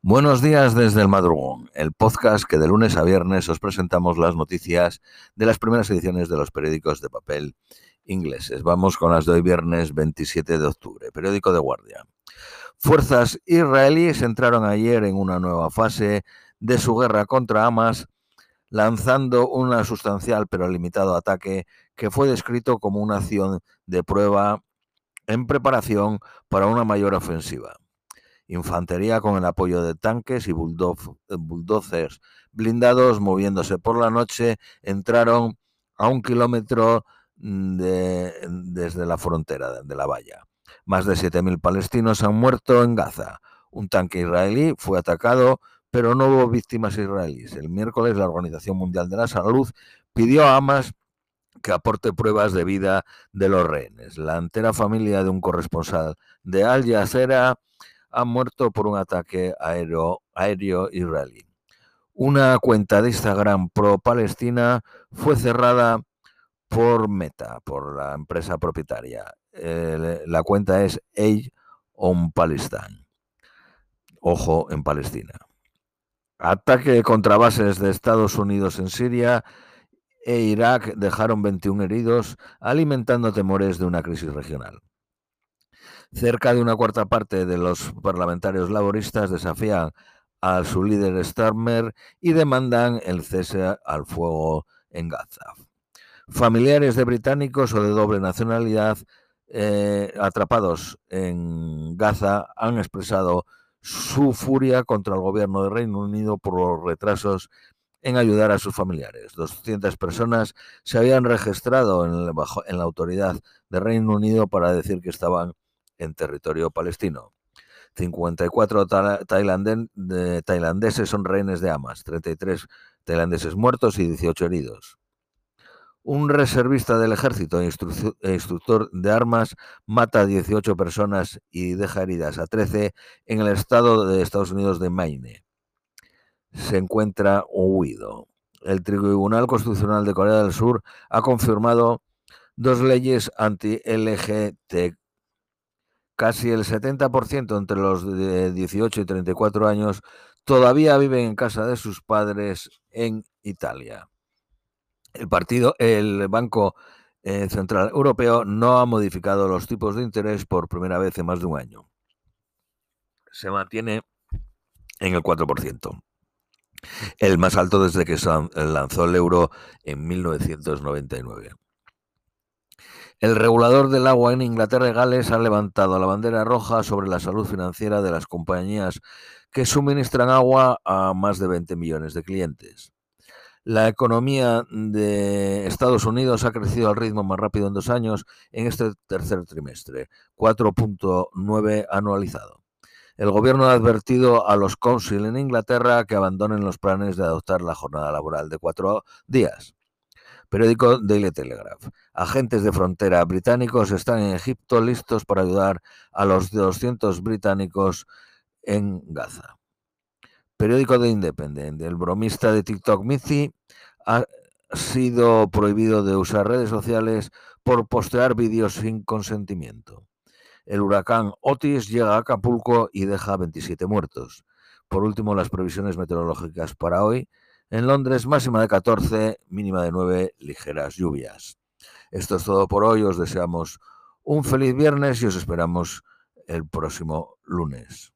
Buenos días desde el madrugón, el podcast que de lunes a viernes os presentamos las noticias de las primeras ediciones de los periódicos de papel ingleses. Vamos con las de hoy viernes 27 de octubre, periódico de guardia. Fuerzas israelíes entraron ayer en una nueva fase de su guerra contra Hamas, lanzando una sustancial pero limitado ataque que fue descrito como una acción de prueba en preparación para una mayor ofensiva. Infantería con el apoyo de tanques y bulldozers blindados moviéndose por la noche entraron a un kilómetro desde la frontera de la valla. Más de 7.000 palestinos han muerto en Gaza. Un tanque israelí fue atacado, pero no hubo víctimas israelíes. El miércoles la Organización Mundial de la Salud pidió a Hamas que aporte pruebas de vida de los rehenes. La entera familia de un corresponsal de Al Jazeera ha muerto por un ataque aéreo israelí. Una cuenta de Instagram pro-palestina fue cerrada por Meta, por la empresa propietaria. la cuenta es Age on Palestine. Ojo en Palestina. Ataque contra bases de Estados Unidos en Siria e Irak dejaron 21 heridos, alimentando temores de una crisis regional. Cerca de una cuarta parte de los parlamentarios laboristas desafían a su líder Starmer y demandan el cese al fuego en Gaza. Familiares de británicos o de doble nacionalidad eh, atrapados en Gaza han expresado su furia contra el gobierno de Reino Unido por los retrasos en ayudar a sus familiares. 200 personas se habían registrado en, en la autoridad de Reino Unido para decir que estaban en territorio palestino. 54 tailandeses son rehenes de Hamas, 33 tailandeses muertos y 18 heridos. Un reservista del ejército e, e instructor de armas mata a 18 personas y deja heridas a 13 en el estado de Estados Unidos de Maine. Se encuentra huido. El Tribunal Constitucional de Corea del Sur ha confirmado dos leyes anti-LGTB casi el 70% entre los de 18 y 34 años todavía viven en casa de sus padres en Italia. El partido, el Banco eh, Central Europeo no ha modificado los tipos de interés por primera vez en más de un año. Se mantiene en el 4%, el más alto desde que se lanzó el euro en 1999. El regulador del agua en Inglaterra y Gales ha levantado la bandera roja sobre la salud financiera de las compañías que suministran agua a más de 20 millones de clientes. La economía de Estados Unidos ha crecido al ritmo más rápido en dos años en este tercer trimestre, 4.9 anualizado. El gobierno ha advertido a los council en Inglaterra que abandonen los planes de adoptar la jornada laboral de cuatro días. Periódico Daily Telegraph. Agentes de frontera británicos están en Egipto listos para ayudar a los 200 británicos en Gaza. Periódico de Independent. El bromista de TikTok Mitzi ha sido prohibido de usar redes sociales por postear vídeos sin consentimiento. El huracán Otis llega a Acapulco y deja 27 muertos. Por último, las previsiones meteorológicas para hoy. En Londres, máxima de 14, mínima de 9, ligeras lluvias. Esto es todo por hoy. Os deseamos un feliz viernes y os esperamos el próximo lunes.